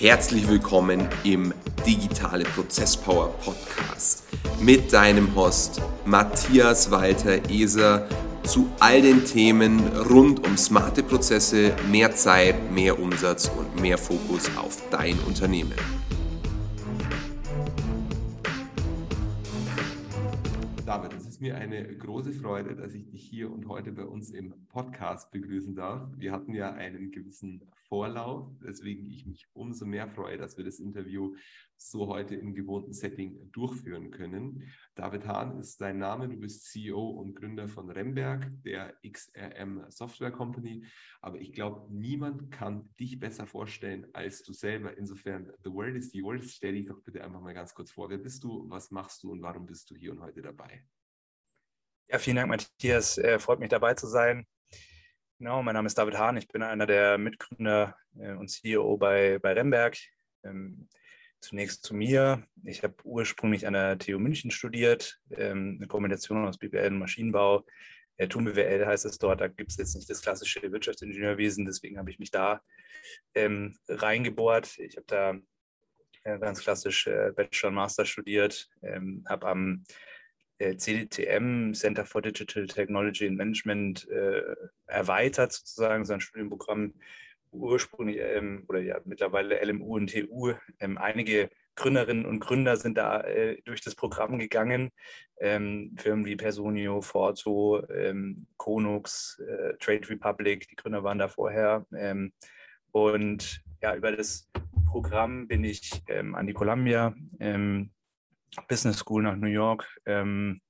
Herzlich willkommen im Digitale Prozesspower Podcast mit deinem Host Matthias Walter Eser zu all den Themen rund um smarte Prozesse, mehr Zeit, mehr Umsatz und mehr Fokus auf dein Unternehmen. Mir eine große Freude, dass ich dich hier und heute bei uns im Podcast begrüßen darf. Wir hatten ja einen gewissen Vorlauf, weswegen ich mich umso mehr freue, dass wir das Interview so heute im gewohnten Setting durchführen können. David Hahn ist dein Name, du bist CEO und Gründer von Remberg, der XRM Software Company. Aber ich glaube, niemand kann dich besser vorstellen als du selber. Insofern, the world is yours. Stell dich doch bitte einfach mal ganz kurz vor. Wer bist du, was machst du und warum bist du hier und heute dabei? Ja, vielen Dank, Matthias. Äh, freut mich dabei zu sein. Genau, mein Name ist David Hahn. Ich bin einer der Mitgründer äh, und CEO bei, bei Remberg. Ähm, zunächst zu mir. Ich habe ursprünglich an der TU München studiert, ähm, eine Kombination aus BWL und Maschinenbau. Äh, TUM BWL heißt es dort, da gibt es jetzt nicht das klassische Wirtschaftsingenieurwesen, deswegen habe ich mich da ähm, reingebohrt. Ich habe da äh, ganz klassisch äh, Bachelor und Master studiert, ähm, habe am CDTM, Center for Digital Technology and Management, äh, erweitert sozusagen sein Studienprogramm ursprünglich ähm, oder ja mittlerweile LMU und TU. Ähm, einige Gründerinnen und Gründer sind da äh, durch das Programm gegangen. Ähm, Firmen wie Personio, Forzo, ähm, Konux, äh, Trade Republic, die Gründer waren da vorher. Ähm, und ja, über das Programm bin ich ähm, an die Columbia Business School nach New York. Ähm,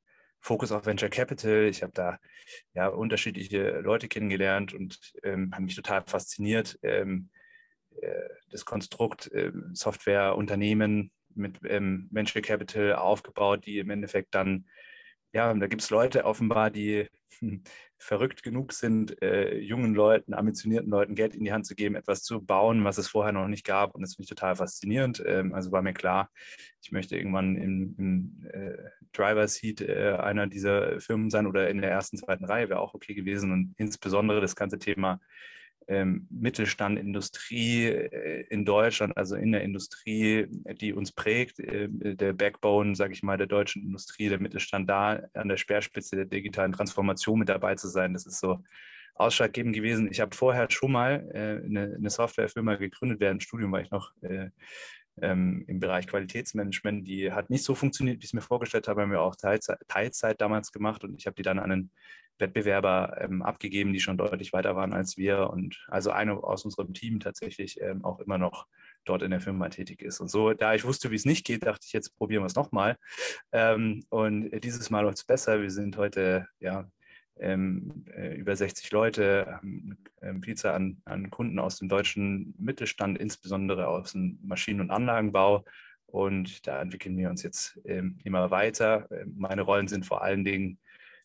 Fokus auf Venture Capital. Ich habe da ja unterschiedliche Leute kennengelernt und ähm, habe mich total fasziniert. Ähm, äh, das Konstrukt äh, Softwareunternehmen mit ähm, Venture Capital aufgebaut, die im Endeffekt dann ja, da gibt es Leute offenbar, die verrückt genug sind, äh, jungen Leuten, ambitionierten Leuten Geld in die Hand zu geben, etwas zu bauen, was es vorher noch nicht gab. Und das finde ich total faszinierend. Ähm, also war mir klar, ich möchte irgendwann im, im äh, Driver Seat äh, einer dieser Firmen sein oder in der ersten, zweiten Reihe wäre auch okay gewesen. Und insbesondere das ganze Thema ähm, Mittelstand, Industrie äh, in Deutschland, also in der Industrie, die uns prägt, äh, der Backbone, sage ich mal, der deutschen Industrie, der Mittelstand da an der Speerspitze der digitalen Transformation mit dabei zu sein, das ist so ausschlaggebend gewesen. Ich habe vorher schon mal äh, eine, eine, Softwarefirma gegründet, während Studium war ich noch äh, ähm, im Bereich Qualitätsmanagement. Die hat nicht so funktioniert, wie ich es mir vorgestellt habe, haben wir auch Teilzeit, Teilzeit damals gemacht und ich habe die dann an einen Wettbewerber ähm, abgegeben, die schon deutlich weiter waren als wir und also eine aus unserem Team tatsächlich ähm, auch immer noch dort in der Firma tätig ist. Und so, da ich wusste, wie es nicht geht, dachte ich, jetzt probieren wir es nochmal. Ähm, und dieses Mal läuft es besser. Wir sind heute ja ähm, äh, über 60 Leute, ähm, Vielzahl an, an Kunden aus dem deutschen Mittelstand, insbesondere aus dem Maschinen- und Anlagenbau. Und da entwickeln wir uns jetzt ähm, immer weiter. Ähm, meine Rollen sind vor allen Dingen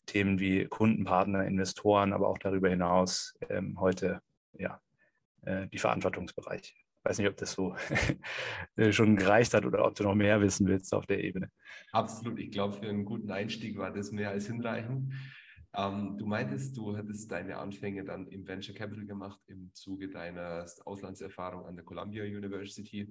Themen wie Kundenpartner, Investoren, aber auch darüber hinaus ähm, heute ja, äh, die Verantwortungsbereiche. Ich weiß nicht, ob das so schon gereicht hat oder ob du noch mehr wissen willst auf der Ebene. Absolut. Ich glaube, für einen guten Einstieg war das mehr als hinreichend. Ähm, du meintest, du hattest deine Anfänge dann im Venture Capital gemacht im Zuge deiner Auslandserfahrung an der Columbia University.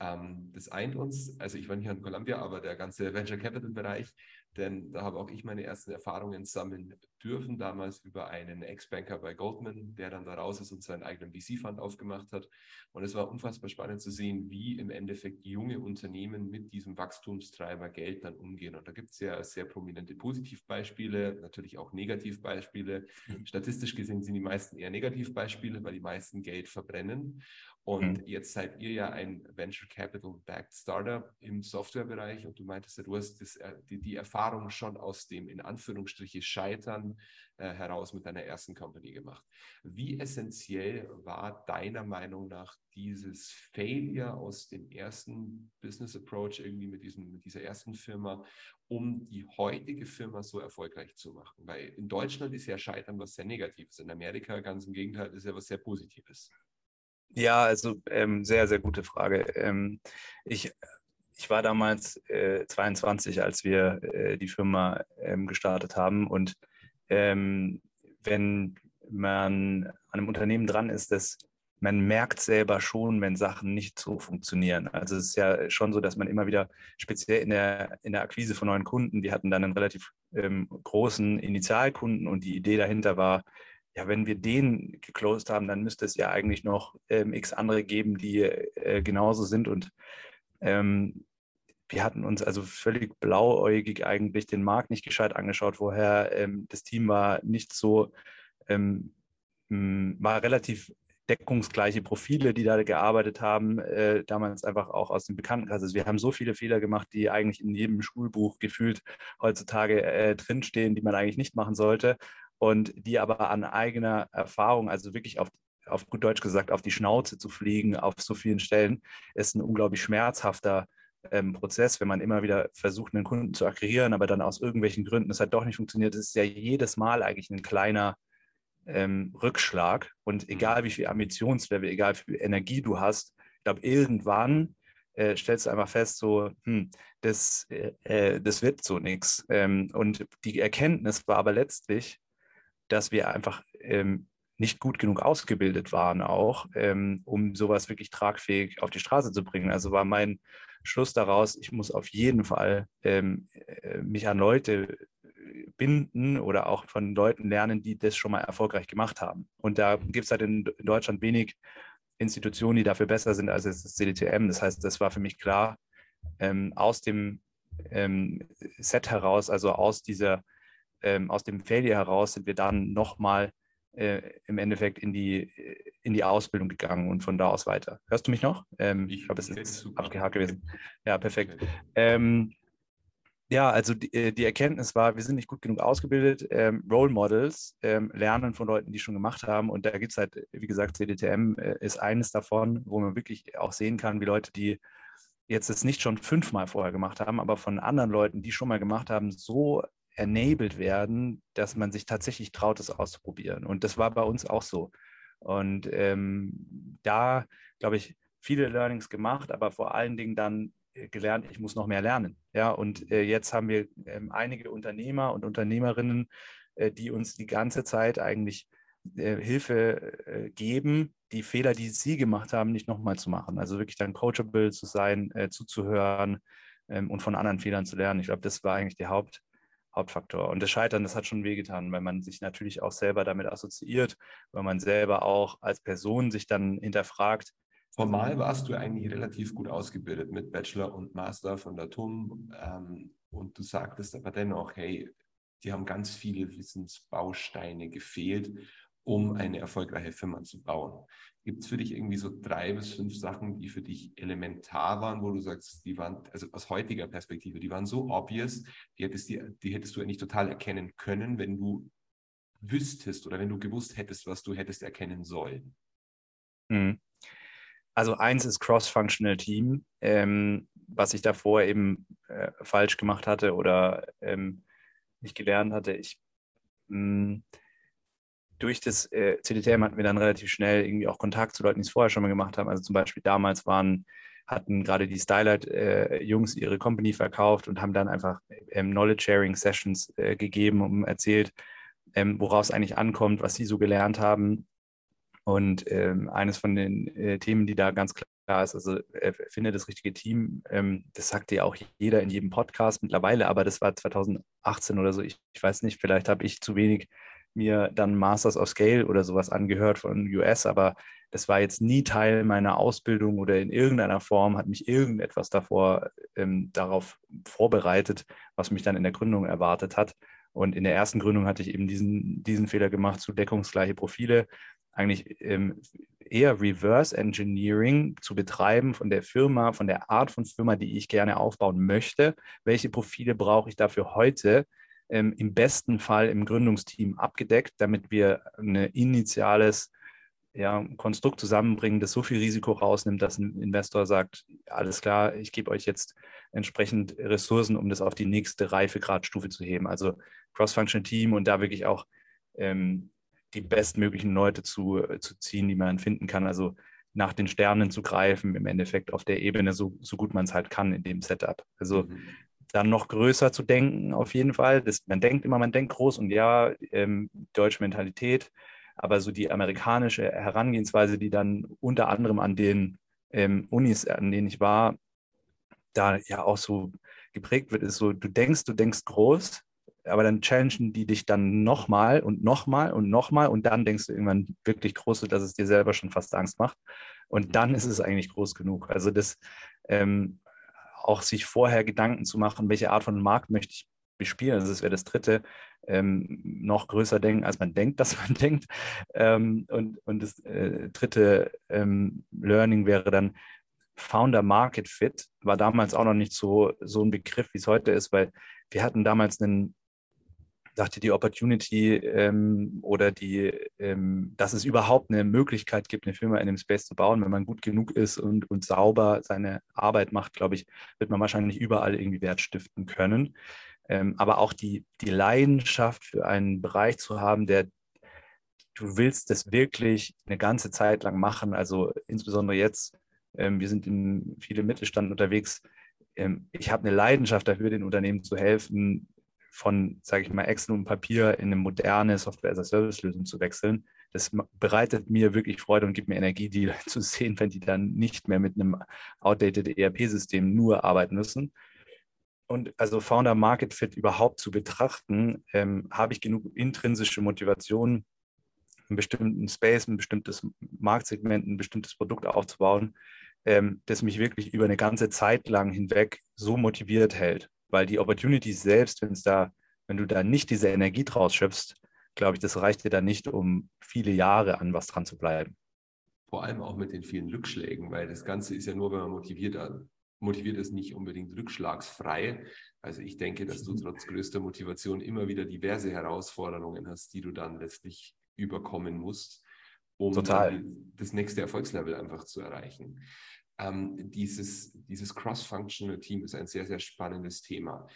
Ähm, das eint uns, also ich war nicht an Columbia, aber der ganze Venture Capital Bereich denn da habe auch ich meine ersten Erfahrungen sammeln dürfen, damals über einen Ex-Banker bei Goldman, der dann da raus ist und seinen eigenen VC-Fund aufgemacht hat. Und es war unfassbar spannend zu sehen, wie im Endeffekt junge Unternehmen mit diesem Wachstumstreiber Geld dann umgehen. Und da gibt es ja sehr prominente Positivbeispiele, natürlich auch Negativbeispiele. Mhm. Statistisch gesehen sind die meisten eher Negativbeispiele, weil die meisten Geld verbrennen. Und mhm. jetzt seid ihr ja ein Venture Capital Backed Startup im Softwarebereich und du meintest ja, du hast das, äh, die, die, Erfahrung schon aus dem in Anführungsstriche Scheitern äh, heraus mit deiner ersten Company gemacht. Wie essentiell war deiner Meinung nach dieses Failure aus dem ersten Business Approach irgendwie mit, diesem, mit dieser ersten Firma, um die heutige Firma so erfolgreich zu machen? Weil in Deutschland ist ja Scheitern was sehr Negatives, in Amerika ganz im Gegenteil ist ja was sehr Positives. Ja, also ähm, sehr, sehr gute Frage. Ähm, ich, ich war damals äh, 22, als wir äh, die Firma ähm, gestartet haben. Und ähm, wenn man an einem Unternehmen dran ist, das man merkt selber schon, wenn Sachen nicht so funktionieren. Also es ist ja schon so, dass man immer wieder, speziell in der, in der Akquise von neuen Kunden, die hatten dann einen relativ ähm, großen Initialkunden und die Idee dahinter war, ja, wenn wir den geclosed haben, dann müsste es ja eigentlich noch ähm, x andere geben, die äh, genauso sind. Und ähm, wir hatten uns also völlig blauäugig eigentlich den Markt nicht gescheit angeschaut vorher. Ähm, das Team war nicht so, ähm, war relativ deckungsgleiche Profile, die da gearbeitet haben, äh, damals einfach auch aus dem Bekanntenkreis. Also wir haben so viele Fehler gemacht, die eigentlich in jedem Schulbuch gefühlt heutzutage äh, drinstehen, die man eigentlich nicht machen sollte und die aber an eigener Erfahrung, also wirklich auf, auf gut Deutsch gesagt, auf die Schnauze zu fliegen auf so vielen Stellen, ist ein unglaublich schmerzhafter ähm, Prozess, wenn man immer wieder versucht, einen Kunden zu akquirieren, aber dann aus irgendwelchen Gründen es halt doch nicht funktioniert, ist ja jedes Mal eigentlich ein kleiner ähm, Rückschlag. Und mhm. egal wie viel Ambitionslevel, egal wie viel Energie du hast, ich glaube, irgendwann äh, stellst du einfach fest, so, hm, das, äh, äh das wird so nichts. Ähm, und die Erkenntnis war aber letztlich, dass wir einfach ähm, nicht gut genug ausgebildet waren, auch, ähm, um sowas wirklich tragfähig auf die Straße zu bringen. Also war mein Schluss daraus, ich muss auf jeden Fall ähm, äh, mich an Leute binden oder auch von Leuten lernen, die das schon mal erfolgreich gemacht haben. Und da gibt es halt in, in, Deutschland wenig Institutionen, die dafür besser sind als das CDTM. Das heißt, das war für mich klar, ähm, aus dem ähm, Set heraus, also aus dieser, ähm, aus dem Failure heraus, sind wir dann nochmal äh, im Endeffekt in die, in die Ausbildung gegangen und von da aus weiter. Hörst du mich noch? Ähm, ich glaube, es ist abgehakt gewesen. Ja, perfekt. Ähm, ja, also die, äh, die, Erkenntnis war, wir sind nicht gut genug ausgebildet. Ähm, Role Models ähm, lernen von Leuten, die schon gemacht haben. Und da gibt es halt, wie gesagt, CDTM äh, ist eines davon, wo man wirklich auch sehen kann, wie Leute, die jetzt es nicht schon fünfmal vorher gemacht haben, aber von anderen Leuten, die schon mal gemacht haben, so enabled werden, dass man sich tatsächlich traut, es auszuprobieren. Und das war bei uns auch so. Und ähm, da, glaube ich, viele Learnings gemacht, aber vor allen Dingen dann äh, gelernt, ich muss noch mehr lernen. Ja, und äh, jetzt haben wir ähm, einige Unternehmer und Unternehmerinnen, äh, die uns die ganze Zeit eigentlich äh, Hilfe äh, geben, die Fehler, die sie gemacht haben, nicht nochmal zu machen. Also wirklich dann coachable zu sein, äh, zuzuhören ähm, und von anderen Fehlern zu lernen. Ich glaube, das war eigentlich der Haupt, Hauptfaktor. Und das Scheitern, das hat schon wehgetan, weil man sich natürlich auch selber damit assoziiert, weil man selber auch als Person sich dann hinterfragt, Formal warst du eigentlich relativ gut ausgebildet mit Bachelor und Master von der TUM. Ähm, und du sagtest aber dennoch, hey, die haben ganz viele Wissensbausteine gefehlt, um eine erfolgreiche Firma zu bauen. Gibt es für dich irgendwie so drei bis fünf Sachen, die für dich elementar waren, wo du sagst, die waren, also aus heutiger Perspektive, die waren so obvious, die hättest, die, die hättest du eigentlich total erkennen können, wenn du wüsstest oder wenn du gewusst hättest, was du hättest erkennen sollen? Mhm. Also eins ist Cross-Functional Team, ähm, was ich davor eben äh, falsch gemacht hatte oder ähm, nicht gelernt hatte. Ich mh, hm, durch das äh, CDTM hatten wir dann relativ schnell irgendwie auch Kontakt zu Leuten, die es vorher schon mal gemacht haben. Also zum Beispiel damals waren, hatten gerade die Stylight-Jungs äh, ihre Company verkauft und haben dann einfach ähm, Knowledge-Sharing-Sessions äh, gegeben, um erzählt, ähm, woraus eigentlich ankommt, was sie so gelernt haben und ähm, eines von den äh, Themen, die da ganz klar ist, also äh, finde das richtige Team, ähm, das sagt ja auch jeder in jedem Podcast mittlerweile, aber das war 2018 oder so, ich, ich weiß nicht, vielleicht habe ich zu wenig mir dann Masters of Scale oder sowas angehört von US, aber das war jetzt nie Teil meiner Ausbildung oder in irgendeiner Form hat mich irgendetwas davor ähm, darauf vorbereitet, was mich dann in der Gründung erwartet hat. Und in der ersten Gründung hatte ich eben diesen, diesen Fehler gemacht, zu deckungsgleiche Profile eigentlich ähm, eher Reverse Engineering zu betreiben von der Firma, von der Art von Firma, die ich gerne aufbauen möchte. Welche Profile brauche ich dafür heute? Ähm, Im besten Fall im Gründungsteam abgedeckt, damit wir ein initiales ja, Konstrukt zusammenbringen, das so viel Risiko rausnimmt, dass ein Investor sagt, alles klar, ich gebe euch jetzt entsprechend Ressourcen, um das auf die nächste Reifegradstufe zu heben. Also Cross-Function Team und da wirklich auch ähm, die bestmöglichen Leute zu, äh, zu ziehen, die man finden kann. Also nach den Sternen zu greifen, im Endeffekt auf der Ebene, so, so gut man es halt kann in dem Setup. Also mhm. Dann noch größer zu denken, auf jeden Fall. Das, man denkt immer, man denkt groß und ja, ähm, deutsche Mentalität. aber so die amerikanische Herangehensweise, die dann unter anderem an den ähm, Unis, an denen ich war, da ja auch so geprägt wird, ist so, du denkst, du denkst groß, aber dann challengen die dich dann nochmal und nochmal und nochmal und dann denkst du irgendwann wirklich groß, dass es dir selber schon fast Angst macht. Und dann ist es eigentlich groß genug. Also das ähm, auch sich vorher Gedanken zu machen, welche Art von Markt möchte ich bespielen. Also das wäre das dritte, ähm, noch größer denken, als man denkt, dass man denkt. Ähm, und, und das äh, dritte ähm, Learning wäre dann, Founder Market Fit war damals auch noch nicht so, so ein Begriff, wie es heute ist, weil wir hatten damals einen dachte, die Opportunity ähm, oder die, ähm, dass es überhaupt eine Möglichkeit gibt, eine Firma in dem Space zu bauen, wenn man gut genug ist und, und sauber seine Arbeit macht, glaube ich, wird man wahrscheinlich überall irgendwie Wert stiften können. Ähm, aber auch die, die Leidenschaft für einen Bereich zu haben, der du willst das wirklich eine ganze Zeit lang machen. Also insbesondere jetzt, ähm, wir sind in viele Mittelstand unterwegs. Ähm, ich habe eine Leidenschaft dafür, den Unternehmen zu helfen, von, sage ich mal, Excel und Papier in eine moderne Software-as-a-Service-Lösung zu wechseln. Das bereitet mir wirklich Freude und gibt mir Energie, die zu sehen, wenn die dann nicht mehr mit einem outdated ERP-System nur arbeiten müssen. Und also Founder Market Fit überhaupt zu betrachten, ähm, habe ich genug intrinsische Motivation, einen bestimmten Space, ein bestimmtes Marktsegment, ein bestimmtes Produkt aufzubauen, ähm, das mich wirklich über eine ganze Zeit lang hinweg so motiviert hält weil die Opportunities selbst, wenn es da, wenn du da nicht diese Energie draus schöpfst, glaube ich, das reicht dir dann nicht, um viele Jahre an was dran zu bleiben. Vor allem auch mit den vielen Rückschlägen, weil das Ganze ist ja nur, wenn man motiviert, motiviert ist, nicht unbedingt rückschlagsfrei. Also ich denke, dass du trotz größter Motivation immer wieder diverse Herausforderungen hast, die du dann letztlich überkommen musst, um das nächste Erfolgslevel einfach zu erreichen. Ähm, dieses, dieses Cross-Functional Team ist ein sehr, sehr spannendes Thema.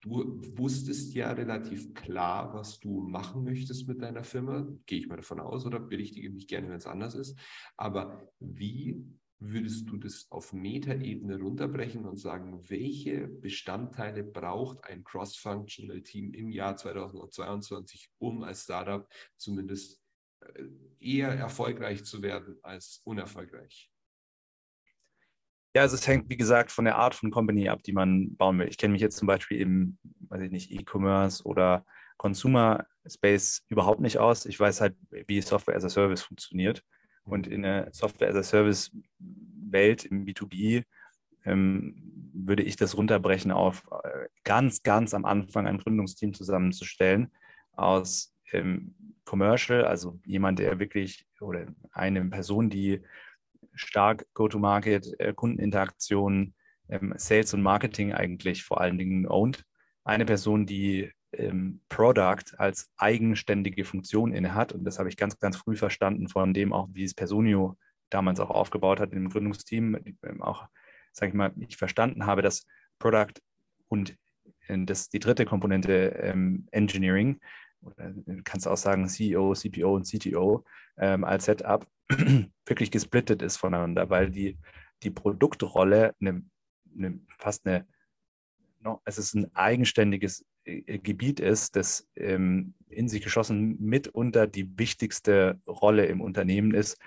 Du wusstest ja relativ klar, was du machen möchtest mit deiner Firma. Gehe ich mal davon aus oder berichtige mich gerne, wenn es anders ist. Aber wie würdest du das auf Metaebene runterbrechen und sagen, welche Bestandteile braucht ein Cross-Functional Team im Jahr 2022, um als Startup zumindest äh, eher erfolgreich zu werden als unerfolgreich? Ja, also es hängt, wie gesagt, von der Art von Company ab, die man bauen will. Ich kenne mich jetzt zum Beispiel im, weiß ich nicht, E-Commerce oder Consumer Space überhaupt nicht aus. Ich weiß halt, wie Software as a Service funktioniert. Und in der Software as a Service Welt im B2B ähm, würde ich das runterbrechen auf äh, ganz, ganz am Anfang ein Gründungsteam zusammenzustellen aus ähm, Commercial, also jemand, der wirklich oder eine Person, die stark Go-to-Market, äh, Kundeninteraktion, ähm, Sales und Marketing eigentlich vor allen Dingen owned. Eine Person, die ähm, Product als eigenständige Funktion inne hat. Und das habe ich ganz, ganz früh verstanden von dem auch, wie es Personio damals auch aufgebaut hat im Gründungsteam. Ähm, auch, sage ich mal, ich verstanden habe, dass Product und äh, das die dritte Komponente ähm, Engineering, oder du kannst auch sagen CEO, CPO und CTO ähm, als Setup, wirklich gesplittet ist voneinander, weil die, die Produktrolle eine, eine, fast eine, no, es ist ein eigenständiges äh, Gebiet ist, das ähm, in sich geschossen mitunter die wichtigste Rolle im Unternehmen ist,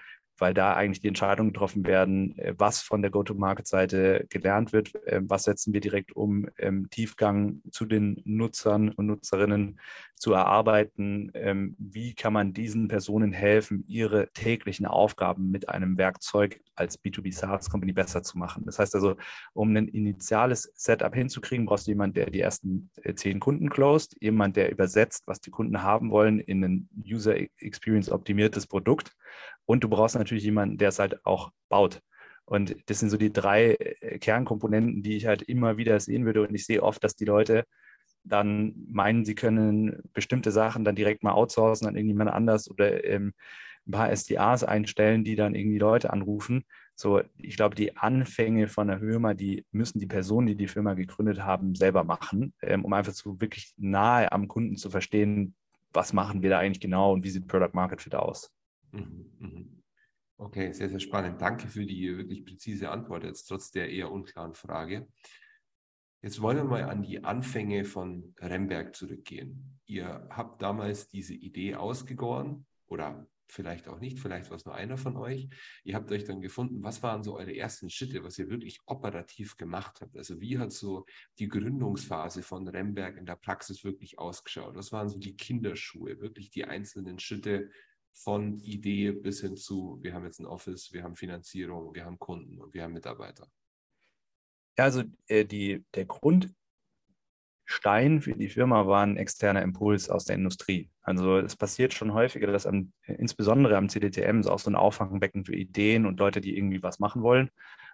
weil da eigentlich die Entscheidungen getroffen werden, äh, was von der Go-to-Market-Seite gelernt wird, ähm, was setzen wir direkt um, im Tiefgang zu den Nutzern und Nutzerinnen zu erarbeiten, ähm, wie kann man diesen Personen helfen, ihre täglichen Aufgaben mit einem Werkzeug als B2B SaaS Company besser zu machen. Das heißt also, um ein initiales Setup hinzukriegen, brauchst du jemanden, der die ersten äh, zehn Kunden closed, jemand, der übersetzt, was die Kunden haben wollen, in ein User Experience optimiertes Produkt und du brauchst natürlich jemanden, der es halt auch baut. Und das sind so die drei äh, Kernkomponenten, die ich halt immer wieder sehen würde. Und ich sehe oft, dass die Leute dann meinen, sie können bestimmte Sachen dann direkt mal outsourcen an irgendjemand anders oder ähm, ein paar SDAs einstellen, die dann irgendwie Leute anrufen. So, ich glaube, die Anfänge von der Firma, die müssen die Personen, die die Firma gegründet haben, selber machen, ähm, um einfach so wirklich nahe am Kunden zu verstehen, was machen wir da eigentlich genau und wie sieht Product Market Fit aus. Mhm, mhm. Okay, sehr, sehr spannend. Danke für die wirklich präzise Antwort jetzt trotz der eher unklaren Frage. Jetzt wollen wir mal an die Anfänge von Remberg zurückgehen. Ihr habt damals diese Idee ausgegoren oder vielleicht auch nicht, vielleicht war es nur einer von euch. Ihr habt euch dann gefunden, was waren so eure ersten Schritte, was ihr wirklich operativ gemacht habt? Also wie hat so die Gründungsphase von Remberg in der Praxis wirklich ausgeschaut? Was waren so die Kinderschuhe, wirklich die einzelnen Schritte von Idee bis hin zu, wir haben jetzt ein Office, wir haben Finanzierung, wir haben Kunden und wir haben Mitarbeiter? Ja, also äh, die, der Grund, Stein für die Firma war ein externer Impuls aus der Industrie. Also es passiert schon häufiger, dass am, insbesondere am CDTM auch so ein Auffangbecken für Ideen und Leute, die irgendwie was machen wollen.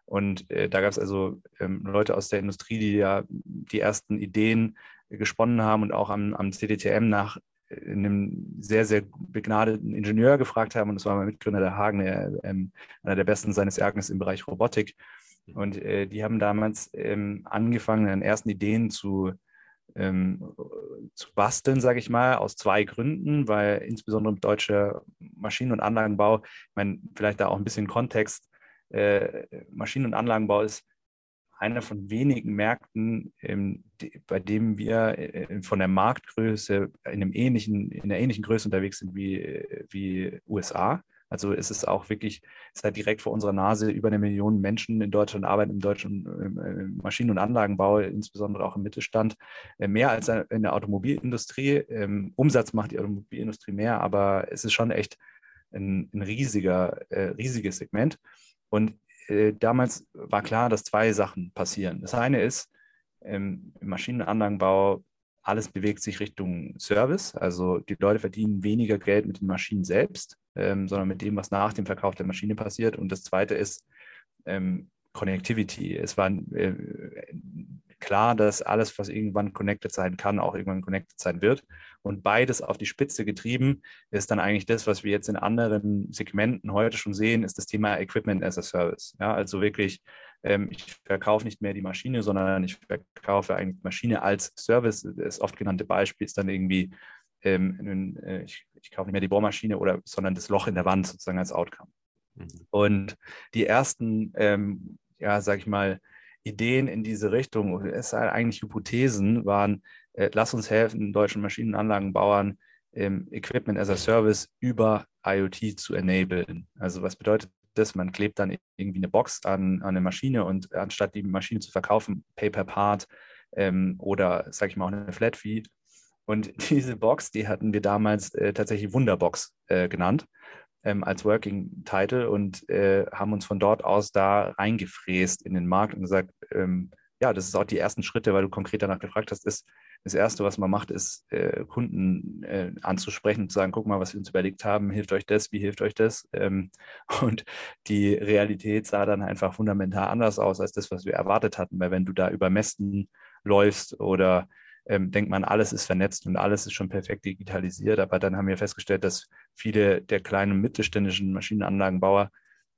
Und äh, da gab es also ähm, Leute aus der Industrie, die ja die ersten Ideen gesponnen haben und auch am, am CDTM nach äh, einem sehr, sehr begnadeten Ingenieur gefragt haben. Und das war mein Mitgründer der Hagen, der, ähm, einer der besten seines Erachtens im Bereich Robotik. Und äh, die haben damals ähm, angefangen, an ersten Ideen zu ähm, zu basteln, sage ich mal, aus zwei Gründen, weil insbesondere im deutschen Maschinen- und Anlagenbau, ich meine, vielleicht da auch ein bisschen Kontext, äh, Maschinen- und Anlagenbau ist einer von wenigen Märkten, ähm, die, bei dem wir äh, von der Marktgröße in, einem ähnlichen, in einer ähnlichen Größe unterwegs sind wie, äh, wie USA. Also es ist auch wirklich, es ist halt direkt vor unserer Nase über eine Million Menschen in Deutschland arbeiten im deutschen äh, Maschinen- und Anlagenbau, insbesondere auch im Mittelstand, äh, mehr als in der Automobilindustrie. Ähm, Umsatz macht die Automobilindustrie mehr, aber es ist schon echt ein, ein riesiger, äh, riesiges Segment. Und damals war klar, dass zwei Sachen passieren. Das eine ist, ähm, im Maschinen- und Anlagenbau alles bewegt sich Richtung Service. Also die Leute verdienen weniger Geld mit den Maschinen selbst, ähm, sondern mit dem, was nach dem Verkauf der Maschine passiert. Und das Zweite ist ähm, Connectivity. Es war äh, klar, dass alles, was irgendwann connected sein kann, auch irgendwann connected sein wird. Und beides auf die Spitze getrieben ist dann eigentlich das, was wir jetzt in anderen Segmenten heute schon sehen, ist das Thema Equipment as a Service. Ja, also wirklich ähm, ich verkaufe nicht mehr die Maschine, sondern ich verkaufe eigentlich Maschine als Service. Das oft genannte Beispiel ist dann irgendwie, ähm, äh, ich, ich, kaufe nicht mehr die Bohrmaschine, oder, sondern das Loch in der Wand sozusagen als Outcome. Mhm. Und die ersten, ähm, ja, sag ich mal, Ideen in diese Richtung, es sind eigentlich Hypothesen, waren, äh, lass uns helfen, deutschen Maschinenanlagenbauern, ähm, Equipment as a Service über IoT zu enablen. Also was bedeutet das. Man klebt dann irgendwie eine Box an, an eine Maschine und anstatt die Maschine zu verkaufen, Pay per Part ähm, oder, sage ich mal, auch eine Flat Fee. Und diese Box, die hatten wir damals äh, tatsächlich Wunderbox äh, genannt ähm, als Working Title und äh, haben uns von dort aus da reingefräst in den Markt und gesagt, ähm, ja, das ist auch die ersten Schritte, weil du konkret danach gefragt hast, ist, das Erste, was man macht, ist, äh, Kunden äh, anzusprechen und zu sagen, guck mal, was wir uns überlegt haben, hilft euch das, wie hilft euch das? Ähm, und die Realität sah dann einfach fundamental anders aus als das, was wir erwartet hatten, weil wenn du da über Messen läufst oder ähm, denkt man, alles ist vernetzt und alles ist schon perfekt digitalisiert. Aber dann haben wir festgestellt, dass viele der kleinen und mittelständischen Maschinenanlagenbauer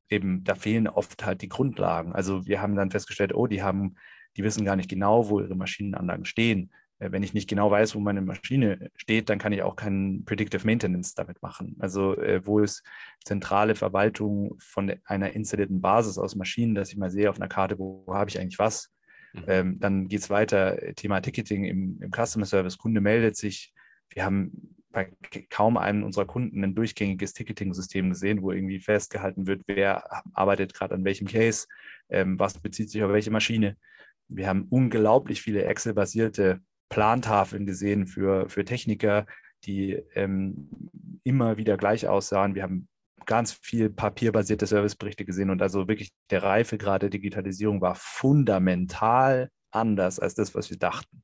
eben, da fehlen oft halt die Grundlagen. Also wir haben dann festgestellt, oh, die haben, die wissen gar nicht genau, wo ihre Maschinenanlagen stehen. Äh, wenn ich nicht genau weiß, wo meine Maschine steht, dann kann ich auch kein Predictive Maintenance damit machen. Also äh, wo ist zentrale Verwaltung von einer installierten Basis aus Maschinen, dass ich mal sehe auf einer Karte, wo, wo habe ich eigentlich was. Mhm. Ähm, dann geht es weiter, Thema Ticketing im, im Customer Service. Kunde meldet sich. Wir haben bei kaum einem unserer Kunden ein durchgängiges Ticketing-System gesehen, wo irgendwie festgehalten wird, wer arbeitet gerade an welchem Case, ähm, was bezieht sich auf welche Maschine. Wir haben unglaublich viele Excel-basierte Plantafeln gesehen für, für Techniker, die ähm, immer wieder gleich aussahen. Wir haben ganz viel papierbasierte Serviceberichte gesehen und also wirklich der Reifegrad der Digitalisierung war fundamental anders als das, was wir dachten.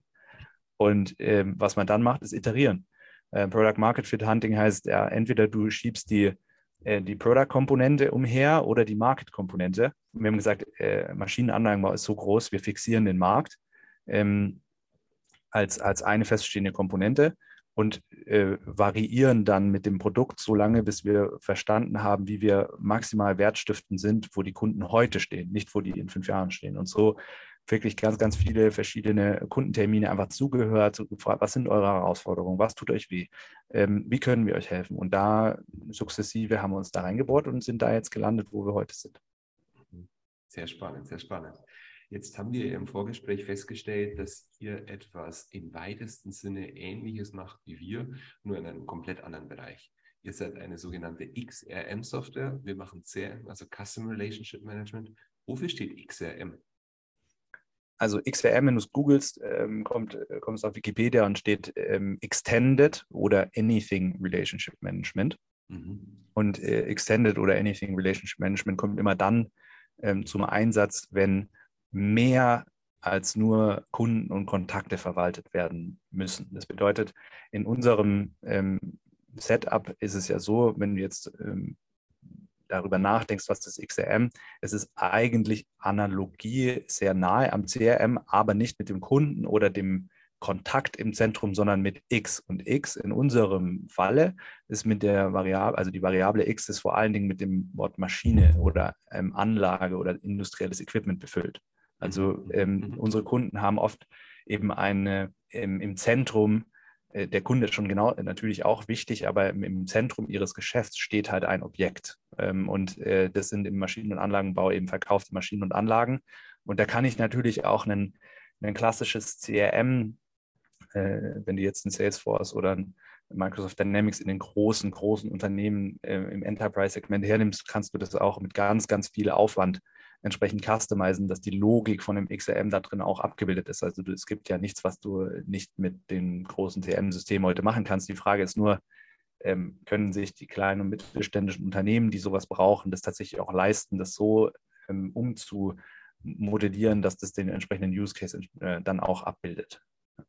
Und ähm, was man dann macht, ist iterieren. Äh, Product Market Fit Hunting heißt ja, entweder du schiebst die, äh, die Product-Komponente umher oder die Market-Komponente. Wir haben gesagt, äh, Maschinenanlagenbau ist so groß, wir fixieren den Markt. Ähm, als, als eine feststehende Komponente und äh, variieren dann mit dem Produkt so lange, bis wir verstanden haben, wie wir maximal wertstiftend sind, wo die Kunden heute stehen, nicht wo die in fünf Jahren stehen. Und so wirklich ganz, ganz viele verschiedene Kundentermine einfach zugehört, gefragt, was sind eure Herausforderungen, was tut euch weh, ähm, wie können wir euch helfen? Und da sukzessive haben wir uns da reingebohrt und sind da jetzt gelandet, wo wir heute sind. Sehr spannend, sehr spannend. Jetzt haben wir im Vorgespräch festgestellt, dass ihr etwas im weitesten Sinne Ähnliches macht wie wir, nur in einem komplett anderen Bereich. Ihr seid eine sogenannte XRM-Software. Wir machen CRM, also Customer Relationship Management. Wofür steht XRM? Also XRM, wenn du es googelst, ähm, kommt, äh, es auf Wikipedia und steht ähm, Extended oder Anything Relationship Management. Mhm. Und äh, Extended oder Anything Relationship Management kommt immer dann ähm, zum Einsatz, wenn mehr als nur Kunden und Kontakte verwaltet werden müssen. Das bedeutet, in unserem ähm, Setup ist es ja so, wenn du jetzt ähm, darüber nachdenkst, was das XRM, es ist eigentlich Analogie sehr nahe am CRM, aber nicht mit dem Kunden oder dem Kontakt im Zentrum, sondern mit X. Und X in unserem Falle ist mit der Variable, also die Variable X ist vor allen Dingen mit dem Wort Maschine oder ähm, Anlage oder industrielles Equipment befüllt. Also ähm, mhm. unsere Kunden haben oft eben eine ähm, im Zentrum äh, der Kunde ist schon genau natürlich auch wichtig, aber im, Zentrum ihres Geschäfts steht halt ein Objekt. Ähm, und äh, das sind im Maschinen- und Anlagenbau eben verkaufte Maschinen und Anlagen. Und da kann ich natürlich auch ein, ein klassisches CRM, äh, wenn du jetzt ein Salesforce oder ein Microsoft Dynamics in den großen, großen Unternehmen im Enterprise-Segment hernimmst, kannst du das auch mit ganz, ganz viel Aufwand entsprechend customizen, dass die Logik von dem XRM da drin auch abgebildet ist. Also es gibt ja nichts, was du nicht mit den großen TM-Systemen heute machen kannst. Die Frage ist nur, ähm, können sich die kleinen und mittelständischen Unternehmen, die sowas brauchen, das tatsächlich auch leisten, das so ähm, umzumodellieren, dass das den entsprechenden Use Case äh, dann auch abbildet.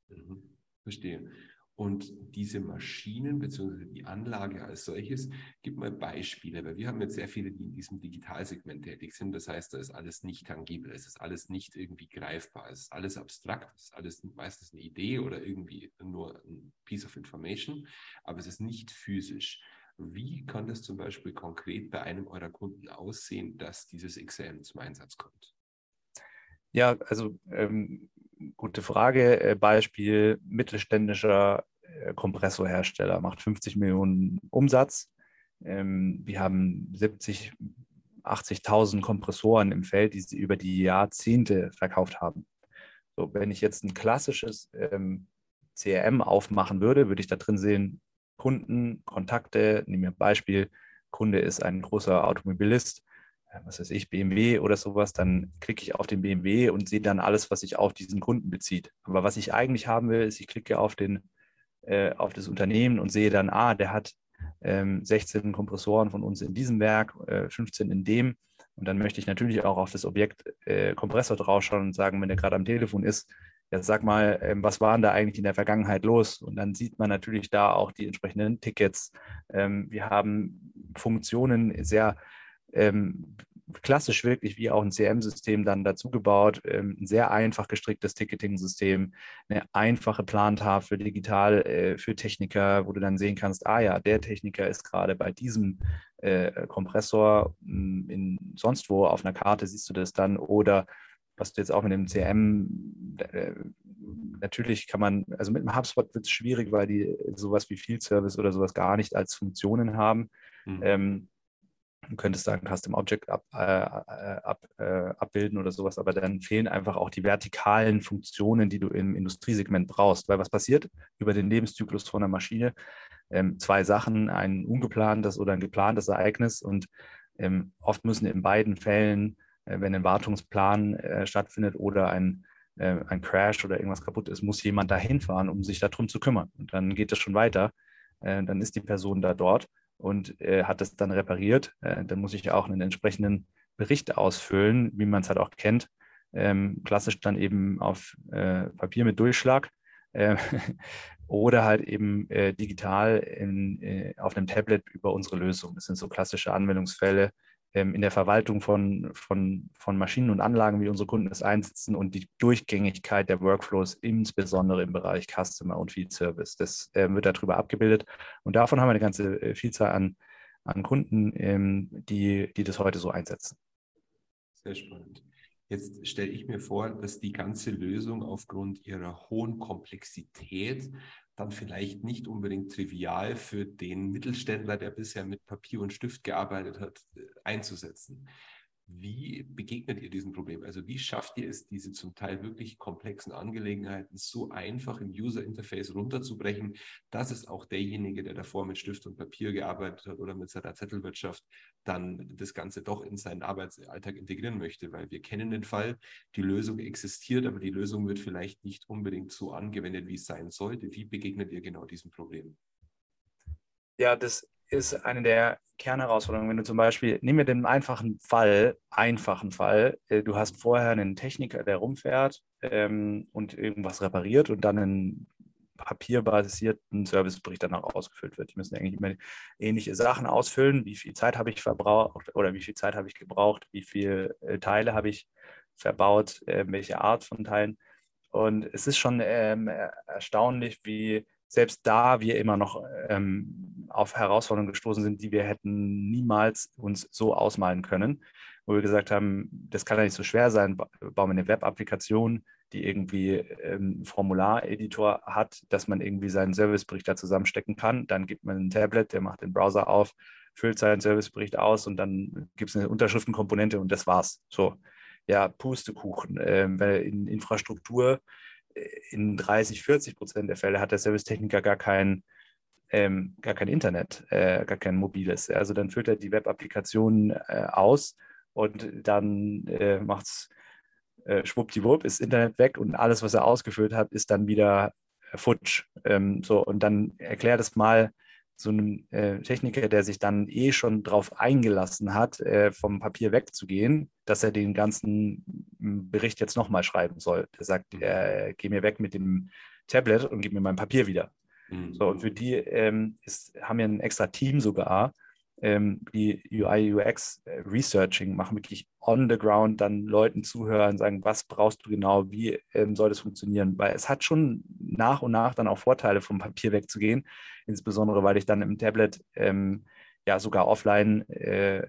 Mhm. Verstehe. Und diese Maschinen bzw. die Anlage als solches, gib mal Beispiele, weil wir haben jetzt sehr viele, die in diesem Digitalsegment tätig sind. Das heißt, da ist alles nicht tangibel, es ist alles nicht irgendwie greifbar, es ist alles abstrakt, es ist alles meistens eine Idee oder irgendwie nur ein Piece of Information, aber es ist nicht physisch. Wie kann das zum Beispiel konkret bei einem eurer Kunden aussehen, dass dieses XM zum Einsatz kommt? Ja, also ähm, gute Frage. Äh, Beispiel mittelständischer äh, Kompressorhersteller macht 50 Millionen Umsatz. Ähm, wir haben 70, 80.000 Kompressoren im Feld, die sie über die Jahrzehnte verkauft haben. So, wenn ich jetzt ein klassisches ähm, CRM aufmachen würde, würde ich da drin sehen, Kunden, Kontakte, nehmen wir ein Beispiel, Kunde ist ein großer Automobilist, was weiß ich, BMW oder sowas, dann klicke ich auf den BMW und sehe dann alles, was sich auf diesen Kunden bezieht. Aber was ich eigentlich haben will, ist, ich klicke auf, den, äh, auf das Unternehmen und sehe dann, ah, der hat ähm, 16 Kompressoren von uns in diesem Werk, äh, 15 in dem. Und dann möchte ich natürlich auch auf das Objekt äh, Kompressor draufschauen und sagen, wenn der gerade am Telefon ist, ja, sag mal, ähm, was waren da eigentlich in der Vergangenheit los? Und dann sieht man natürlich da auch die entsprechenden Tickets. Ähm, wir haben Funktionen sehr ähm, klassisch wirklich wie auch ein CM-System dann dazu gebaut, ähm, ein sehr einfach gestricktes Ticketing-System, eine einfache Plantafel digital äh, für Techniker, wo du dann sehen kannst, ah ja, der Techniker ist gerade bei diesem äh, Kompressor hm, in sonst wo auf einer Karte siehst du das dann oder was du jetzt auch mit dem CM, äh, natürlich kann man, also mit dem HubSpot wird es schwierig, weil die sowas wie Field Service oder sowas gar nicht als Funktionen haben. Mhm. Ähm, Du könntest ein Custom Object ab, äh, äh, ab, äh, abbilden oder sowas, aber dann fehlen einfach auch die vertikalen Funktionen, die du im Industriesegment brauchst. Weil was passiert über den Lebenszyklus von einer Maschine? Ähm, zwei Sachen, ein ungeplantes oder ein geplantes Ereignis und ähm, oft müssen in beiden Fällen, äh, wenn ein Wartungsplan äh, stattfindet oder ein, äh, ein Crash oder irgendwas kaputt ist, muss jemand da hinfahren, um sich darum zu kümmern. Und dann geht es schon weiter. dann ist die Person da dort und äh, hat es dann repariert. Äh, dann muss ich auch einen entsprechenden Bericht ausfüllen, wie man es halt auch kennt. Ähm, klassisch dann eben auf äh, Papier mit Durchschlag äh, oder halt eben äh, digital in, äh, auf einem Tablet über unsere Lösung. Das sind so klassische Anwendungsfälle, in der Verwaltung von, von, von Maschinen und Anlagen, wie unsere Kunden es einsetzen und die Durchgängigkeit der Workflows, insbesondere im Bereich Customer und Field Service. Das äh, wird darüber abgebildet. Und davon haben wir eine ganze äh, Vielzahl an, an Kunden, ähm, die, die das heute so einsetzen. Sehr spannend. Jetzt stelle ich mir vor, dass die ganze Lösung aufgrund ihrer hohen Komplexität dann vielleicht nicht unbedingt trivial für den Mittelständler, der bisher mit Papier und Stift gearbeitet hat, äh, einzusetzen. Wie begegnet ihr diesem Problem? Also wie schafft ihr es, diese zum Teil wirklich komplexen Angelegenheiten so einfach im User-Interface runterzubrechen, dass es auch derjenige, der davor mit Stift und Papier gearbeitet hat oder mit seiner Zettelwirtschaft, dann das Ganze doch in seinen Arbeitsalltag integrieren möchte? Weil wir kennen den Fall, die Lösung existiert, aber die Lösung wird vielleicht nicht unbedingt so angewendet, wie es sein sollte. Wie begegnet ihr genau diesem Problem? Ja, das ist eine der Kernherausforderungen. Wenn du zum Beispiel, nehmen wir den einfachen Fall, einfachen Fall, äh, du hast vorher einen Techniker, der rumfährt ähm, und irgendwas repariert und dann einen papierbasierten Servicebericht danach ausgefüllt wird. Die müssen eigentlich immer ähnliche Sachen ausfüllen. Wie viel Zeit habe ich verbraucht oder wie viel Zeit habe ich gebraucht? Wie viele äh, Teile habe ich verbaut? Äh, welche Art von Teilen? Und es ist schon ähm, erstaunlich, wie selbst da wir immer noch ähm, auf Herausforderungen gestoßen sind, die wir hätten niemals uns so ausmalen können, wo wir gesagt haben, das kann ja nicht so schwer sein, bauen wir eine Web-Applikation, die irgendwie ähm, Formulareditor hat, dass man irgendwie seinen Servicebericht da zusammenstecken kann. Dann gibt man ein Tablet, der macht den Browser auf, füllt seinen Servicebericht aus und dann gibt es eine Unterschriftenkomponente und das war's. So, ja, Pustekuchen. Ähm, in Infrastruktur in 30, 40 Prozent der Fälle hat der Servicetechniker gar kein, ähm, gar kein Internet, äh, gar kein mobiles. Also dann füllt er die Web-Applikation äh, aus und dann äh, macht es äh, schwuppdiwupp, ist Internet weg und alles, was er ausgefüllt hat, ist dann wieder äh, futsch. Ähm, so, und dann erklärt es mal so einem äh, Techniker, der sich dann eh schon darauf eingelassen hat, äh, vom Papier wegzugehen, dass er den ganzen hm, Bericht jetzt nochmal schreiben soll. Der sagt, äh, geh mir weg mit dem Tablet und gib mir mein Papier wieder. Mhm. So, und für die ähm, ist, haben wir ein extra Team sogar, ähm, die UI, UX äh, Researching machen, wirklich on the ground dann Leuten zuhören, sagen, was brauchst du genau, wie ähm, soll das funktionieren, weil es hat schon nach und nach dann auch Vorteile, vom Papier wegzugehen, insbesondere weil ich dann im Tablet ähm, ja sogar offline äh,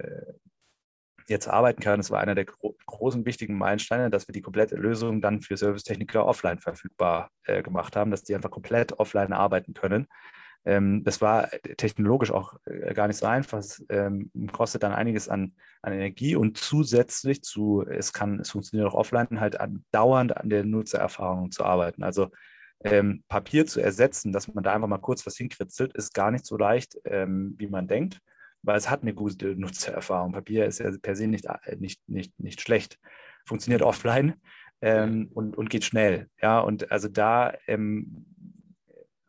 jetzt arbeiten kann. Das war einer der gro großen wichtigen Meilensteine, dass wir die komplette Lösung dann für Servicetechniker offline verfügbar äh, gemacht haben, dass die einfach komplett offline arbeiten können. Ähm, das war technologisch auch äh, gar nicht so einfach. Es ähm, kostet dann einiges an, an Energie und zusätzlich zu, es kann, es funktioniert auch offline, halt an, dauernd an der Nutzererfahrung zu arbeiten. Also ähm, Papier zu ersetzen, dass man da einfach mal kurz was hinkritzelt, ist gar nicht so leicht, ähm, wie man denkt, weil es hat eine gute Nutzererfahrung. Papier ist ja per se nicht, äh, nicht, nicht, nicht schlecht, funktioniert offline ähm, und, und geht schnell. Ja, und also da ähm,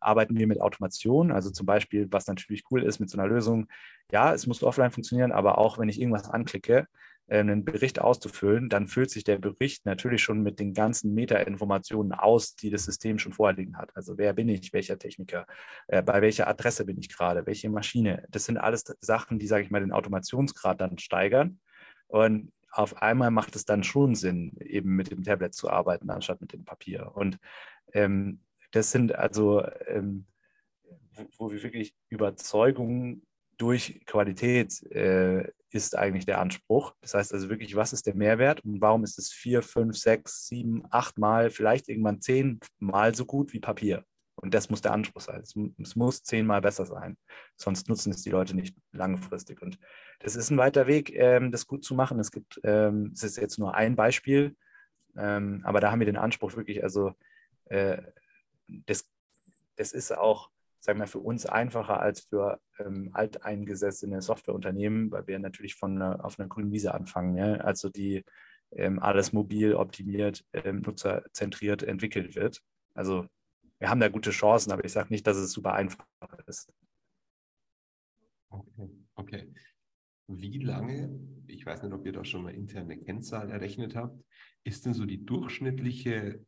arbeiten wir mit Automation. Also zum Beispiel, was natürlich cool ist mit so einer Lösung, ja, es muss offline funktionieren, aber auch wenn ich irgendwas anklicke, äh, einen Bericht auszufüllen, dann füllt sich der Bericht natürlich schon mit den ganzen Metainformationen aus, die das System schon vorliegen hat. Also wer bin ich, welcher Techniker, äh, bei welcher Adresse bin ich gerade, welche Maschine. Das sind alles Sachen, die, sage ich mal, den Automationsgrad dann steigern. Und auf einmal macht es dann schon Sinn, eben mit dem Tablet zu arbeiten, anstatt mit dem Papier. Und ähm, das sind also, ähm, wo wir wirklich Überzeugung durch Qualität äh, ist eigentlich der Anspruch. Das heißt also wirklich, was ist der Mehrwert und warum ist es vier, fünf, sechs, sieben, acht Mal, vielleicht irgendwann zehn Mal so gut wie Papier? Und das muss der Anspruch sein. Es, es muss zehnmal besser sein. Sonst nutzen es die Leute nicht langfristig. Und das ist ein weiter Weg, ähm, das gut zu machen. Es gibt, ähm, es ist jetzt nur ein Beispiel, ähm, aber da haben wir den Anspruch wirklich, also äh, das, das ist auch, sagen wir, für uns einfacher als für ähm, alteingesessene Softwareunternehmen, weil wir natürlich von auf einer grünen Wiese anfangen. Ja? Also die ähm, alles mobil optimiert, ähm, nutzerzentriert entwickelt wird. Also wir haben da gute Chancen, aber ich sage nicht, dass es super einfach ist. Okay, okay. Wie lange, ich weiß nicht, ob ihr da schon mal interne Kennzahl errechnet habt, ist denn so die durchschnittliche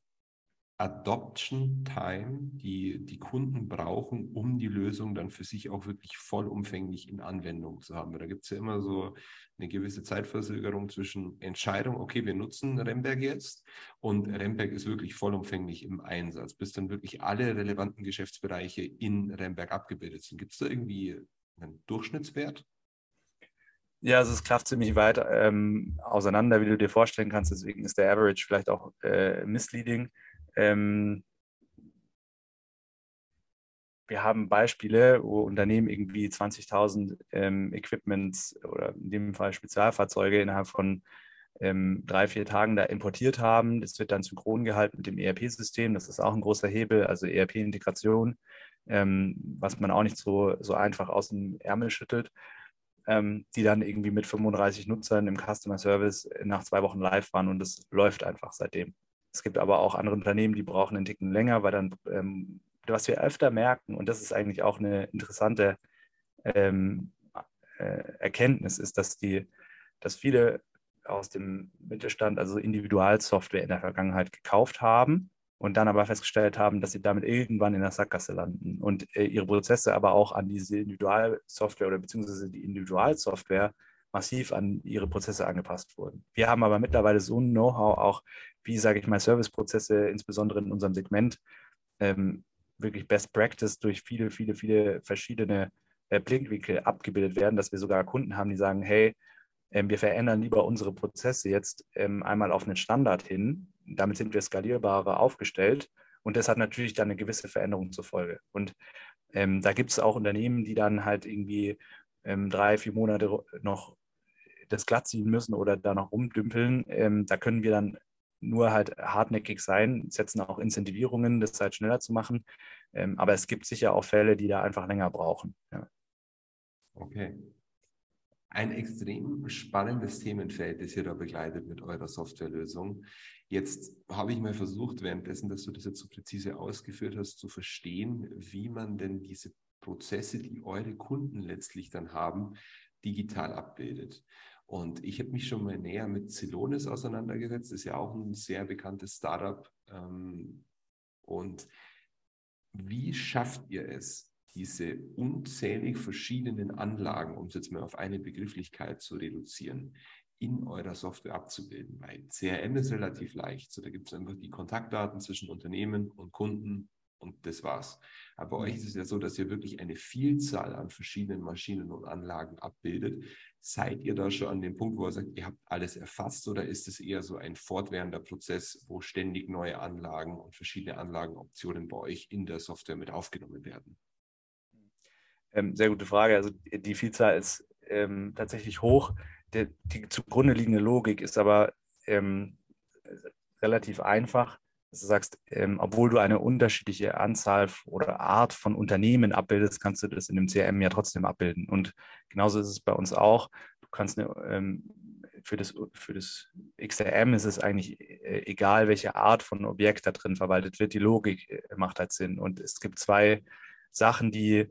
Adoption Time, die die Kunden brauchen, um die Lösung dann für sich auch wirklich vollumfänglich in Anwendung zu haben. Da gibt es ja immer so eine gewisse Zeitverzögerung zwischen Entscheidung, okay, wir nutzen Remberg jetzt und Remberg ist wirklich vollumfänglich im Einsatz, bis dann wirklich alle relevanten Geschäftsbereiche in Remberg abgebildet sind. Gibt es da irgendwie einen Durchschnittswert? Ja, also es klafft ziemlich weit ähm, auseinander, wie du dir vorstellen kannst. Deswegen ist der Average vielleicht auch äh, misleading. Ähm, wir haben Beispiele, wo Unternehmen irgendwie 20.000 ähm, Equipments oder in dem Fall Spezialfahrzeuge innerhalb von ähm, drei, vier Tagen da importiert haben. Das wird dann synchron gehalten mit dem ERP-System. Das ist auch ein großer Hebel, also ERP-Integration, ähm, was man auch nicht so, so einfach aus dem Ärmel schüttelt, ähm, die dann irgendwie mit 35 Nutzern im Customer Service nach zwei Wochen live waren und es läuft einfach seitdem. Es gibt aber auch andere Unternehmen, die brauchen einen Ticken länger, weil dann ähm, was wir öfter merken, und das ist eigentlich auch eine interessante ähm, äh, Erkenntnis, ist, dass, die, dass viele aus dem Mittelstand also Individualsoftware in der Vergangenheit gekauft haben und dann aber festgestellt haben, dass sie damit irgendwann in der Sackgasse landen und äh, ihre Prozesse aber auch an diese Individualsoftware oder beziehungsweise die Individualsoftware massiv an ihre Prozesse angepasst wurden. Wir haben aber mittlerweile so ein Know-how auch, wie sage ich mal, Serviceprozesse, insbesondere in unserem Segment, ähm, wirklich Best Practice durch viele, viele, viele verschiedene äh, Blickwinkel abgebildet werden, dass wir sogar Kunden haben, die sagen, hey, ähm, wir verändern lieber unsere Prozesse jetzt ähm, einmal auf einen Standard hin. Damit sind wir skalierbarer aufgestellt. Und das hat natürlich dann eine gewisse Veränderung zur Folge. Und ähm, da gibt es auch Unternehmen, die dann halt irgendwie ähm, drei, vier Monate noch das glatt ziehen müssen oder da noch rumdümpeln. Ähm, da können wir dann nur halt hartnäckig sein, setzen auch Incentivierungen, das halt schneller zu machen. Ähm, aber es gibt sicher auch Fälle, die da einfach länger brauchen. Ja. Okay. Ein extrem spannendes Themenfeld, das ihr da begleitet mit eurer Softwarelösung. Jetzt habe ich mal versucht, währenddessen, dass du das jetzt so präzise ausgeführt hast, zu verstehen, wie man denn diese Prozesse, die eure Kunden letztlich dann haben, digital abbildet. Und ich habe mich schon mal näher mit Celonis auseinandergesetzt, ist ja auch ein sehr bekanntes Startup. Ähm, und wie schafft ihr es, diese unzählig verschiedenen Anlagen, um es jetzt mal auf eine Begrifflichkeit zu reduzieren, in eurer Software abzubilden? Weil CRM ist relativ leicht. So, da gibt es einfach die Kontaktdaten zwischen Unternehmen und Kunden und das war's. Aber bei euch ist es ja so, dass ihr wirklich eine Vielzahl an verschiedenen Maschinen und Anlagen abbildet. Seid ihr da schon an dem Punkt, wo ihr sagt, ihr habt alles erfasst oder ist es eher so ein fortwährender Prozess, wo ständig neue Anlagen und verschiedene Anlagenoptionen bei euch in der Software mit aufgenommen werden? Ähm, sehr gute Frage. Also die Vielzahl ist ähm, tatsächlich hoch. Der, die zugrunde liegende Logik ist aber ähm, relativ einfach dass du sagst, ähm, obwohl du eine unterschiedliche Anzahl oder Art von Unternehmen abbildest, kannst du das in dem CRM ja trotzdem abbilden. Und genauso ist es bei uns auch. Du kannst eine, ähm, für, das, für das XRM ist es eigentlich äh, egal, welche Art von Objekt da drin verwaltet wird. Die Logik äh, macht halt Sinn. Und es gibt zwei Sachen, die,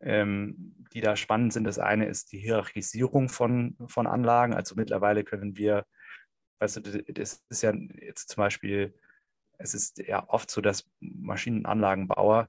ähm, die da spannend sind. Das eine ist die Hierarchisierung von, von Anlagen. Also mittlerweile können wir, weißt du, das ist ja jetzt zum Beispiel es ist ja oft so, dass Maschinenanlagenbauer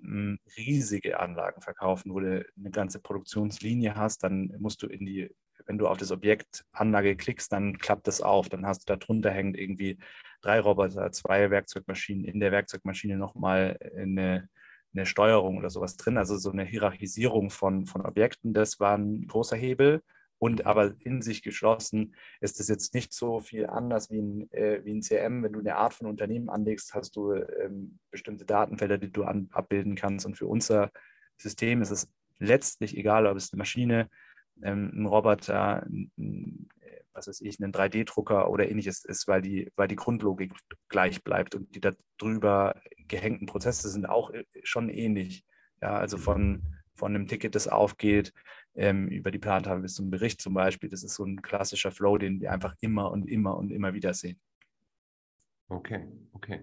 hm, riesige Anlagen verkaufen, wo du eine ganze Produktionslinie hast, dann musst du in die, wenn du auf das Objekt Anlage klickst, dann klappt das auf. Dann hast du da drunter hängt irgendwie drei Roboter, zwei Werkzeugmaschinen, in der Werkzeugmaschine nochmal eine, eine Steuerung oder sowas drin. Also so eine Hierarchisierung von, von Objekten, das war ein großer Hebel. Und aber in sich geschlossen ist es jetzt nicht so viel anders wie ein, äh, wie ein CM. Wenn du eine Art von Unternehmen anlegst, hast du ähm, bestimmte Datenfelder, die du an, abbilden kannst. Und für unser System ist es letztlich egal, ob es eine Maschine, ähm, ein Roboter, ein, was weiß ich, ein 3D-Drucker oder ähnliches ist, weil die, weil die Grundlogik gleich bleibt und die darüber gehängten Prozesse sind auch äh, schon ähnlich. Ja, also von, von einem Ticket, das aufgeht, ähm, über die Plantafel bis zum Bericht zum Beispiel. Das ist so ein klassischer Flow, den wir einfach immer und immer und immer wieder sehen. Okay, okay.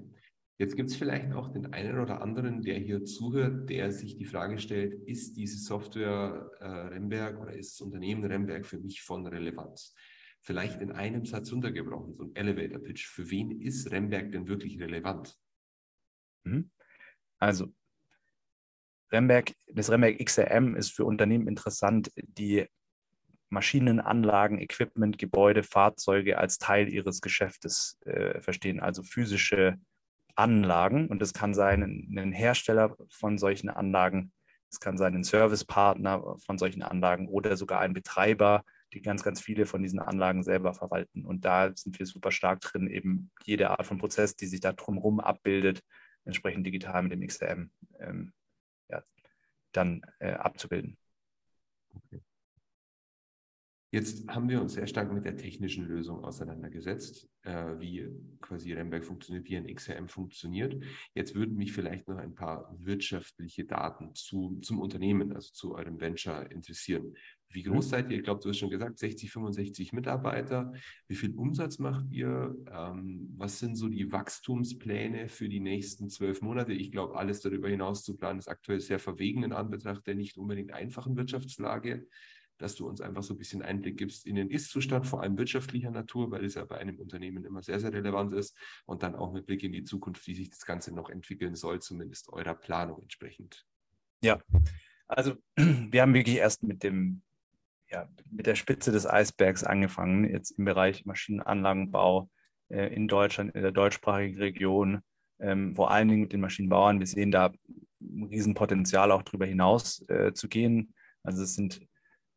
Jetzt gibt es vielleicht auch den einen oder anderen, der hier zuhört, der sich die Frage stellt, ist diese Software äh, Remberg oder ist das Unternehmen Remberg für mich von Relevanz? Vielleicht in einem Satz runtergebrochen, so ein Elevator Pitch. Für wen ist Remberg denn wirklich relevant? Mhm. Also Remberg, das Remberg XRM ist für Unternehmen interessant, die Maschinen, Anlagen, Equipment, Gebäude, Fahrzeuge als Teil ihres Geschäftes äh, verstehen, also physische Anlagen. Und das kann sein ein Hersteller von solchen Anlagen, es kann sein ein Servicepartner von solchen Anlagen oder sogar ein Betreiber, die ganz, ganz viele von diesen Anlagen selber verwalten. Und da sind wir super stark drin, eben jede Art von Prozess, die sich da drumherum abbildet, entsprechend digital mit dem XRM ähm, dann äh, abzubilden. Okay. Jetzt haben wir uns sehr stark mit der technischen Lösung auseinandergesetzt, äh, wie quasi Remberg funktioniert, wie ein XRM funktioniert. Jetzt würden mich vielleicht noch ein paar wirtschaftliche Daten zu, zum Unternehmen, also zu eurem Venture interessieren. Wie groß seid ihr? Ich glaube, du hast schon gesagt, 60, 65 Mitarbeiter. Wie viel Umsatz macht ihr? Ähm, was sind so die Wachstumspläne für die nächsten zwölf Monate? Ich glaube, alles darüber hinaus zu planen ist aktuell sehr verwegen in Anbetracht der nicht unbedingt einfachen Wirtschaftslage dass du uns einfach so ein bisschen Einblick gibst in den Ist-Zustand, vor allem wirtschaftlicher Natur, weil es ja bei einem Unternehmen immer sehr, sehr relevant ist und dann auch mit Blick in die Zukunft, wie sich das Ganze noch entwickeln soll, zumindest eurer Planung entsprechend. Ja, also wir haben wirklich erst mit dem ja, mit der Spitze des Eisbergs angefangen, jetzt im Bereich Maschinenanlagenbau äh, in Deutschland, in der deutschsprachigen Region, ähm, vor allen Dingen mit den Maschinenbauern. Wir sehen da ein Riesenpotenzial auch darüber hinaus äh, zu gehen. Also es sind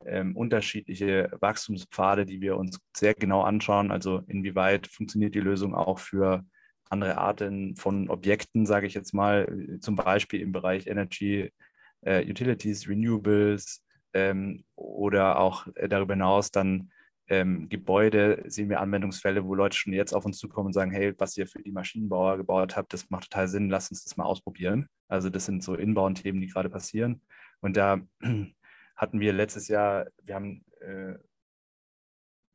ähm, unterschiedliche Wachstumspfade, die wir uns sehr genau anschauen. Also inwieweit funktioniert die Lösung auch für andere Arten von Objekten, sage ich jetzt mal, zum Beispiel im Bereich Energy, äh, Utilities, Renewables ähm, oder auch äh, darüber hinaus dann ähm, Gebäude sehen wir Anwendungsfälle, wo Leute schon jetzt auf uns zukommen und sagen, hey, was ihr für die Maschinenbauer gebaut habt, das macht total Sinn, lasst uns das mal ausprobieren. Also das sind so Inbound-Themen, die gerade passieren. Und da hatten wir letztes Jahr, wir haben äh,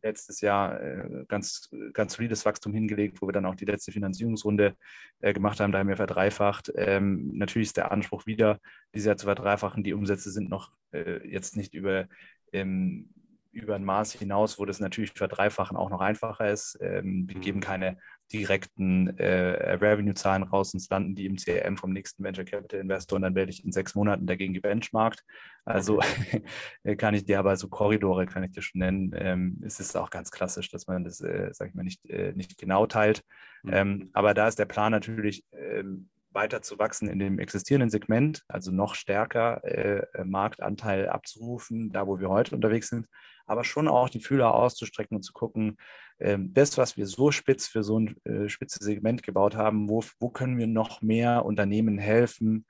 letztes Jahr äh, ganz, ganz solides Wachstum hingelegt, wo wir dann auch die letzte Finanzierungsrunde äh, gemacht haben. Da haben wir verdreifacht. Ähm, natürlich ist der Anspruch wieder, dieses Jahr zu verdreifachen. Die Umsätze sind noch äh, jetzt nicht über, ähm, über ein Maß hinaus, wo das natürlich verdreifachen auch noch einfacher ist. Ähm, wir geben mhm. keine direkten äh, Revenue-Zahlen raus, sonst landen die im CRM vom nächsten Venture Capital Investor und dann werde ich in sechs Monaten dagegen gebenchmarkt. Also kann ich dir aber so Korridore, kann ich dir schon nennen. Ähm, es ist auch ganz klassisch, dass man das, äh, sag ich mal, nicht, äh, nicht genau teilt. Mhm. Ähm, aber da ist der Plan natürlich, ähm, weiter zu wachsen in dem existierenden Segment, also noch stärker äh, Marktanteil abzurufen, da wo wir heute unterwegs sind, aber schon auch die Fühler auszustrecken und zu gucken, das, was wir so spitz für so ein äh, spitzes Segment gebaut haben, wo, wo können wir noch mehr Unternehmen helfen,